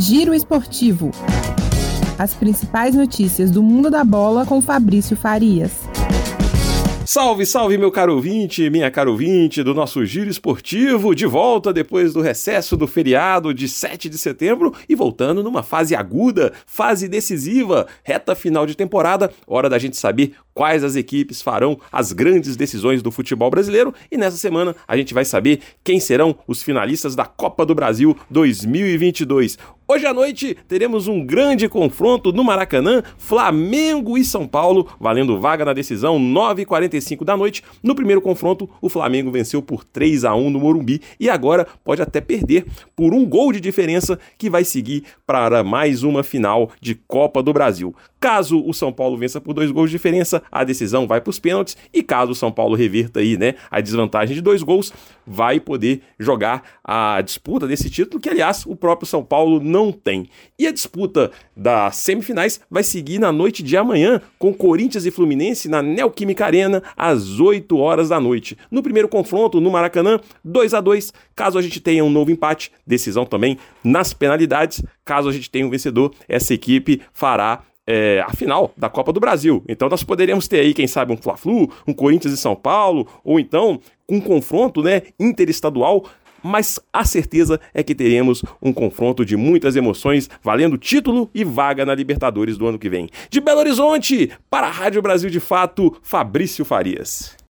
Giro Esportivo. As principais notícias do mundo da bola com Fabrício Farias. Salve, salve, meu caro ouvinte, minha caro ouvinte do nosso Giro Esportivo, de volta depois do recesso do feriado de 7 de setembro e voltando numa fase aguda, fase decisiva, reta final de temporada, hora da gente saber quais as equipes farão as grandes decisões do futebol brasileiro e nessa semana a gente vai saber quem serão os finalistas da Copa do Brasil 2022. Hoje à noite teremos um grande confronto no Maracanã, Flamengo e São Paulo, valendo vaga na decisão 9h45 da noite. No primeiro confronto, o Flamengo venceu por 3 a 1 no Morumbi e agora pode até perder por um gol de diferença que vai seguir para mais uma final de Copa do Brasil. Caso o São Paulo vença por dois gols de diferença, a decisão vai para os pênaltis e caso o São Paulo reverta aí, né, a desvantagem de dois gols, vai poder jogar a disputa desse título que aliás o próprio São Paulo não tem. E a disputa das semifinais vai seguir na noite de amanhã com Corinthians e Fluminense na Neoquímica Arena às 8 horas da noite. No primeiro confronto no Maracanã, 2 a 2. Caso a gente tenha um novo empate, decisão também nas penalidades. Caso a gente tenha um vencedor, essa equipe fará é, a final da Copa do Brasil. Então nós poderíamos ter aí, quem sabe, um Fla-Flu, um Corinthians e São Paulo, ou então um confronto né, interestadual mas a certeza é que teremos um confronto de muitas emoções, valendo título e vaga na Libertadores do ano que vem. De Belo Horizonte, para a Rádio Brasil de Fato, Fabrício Farias.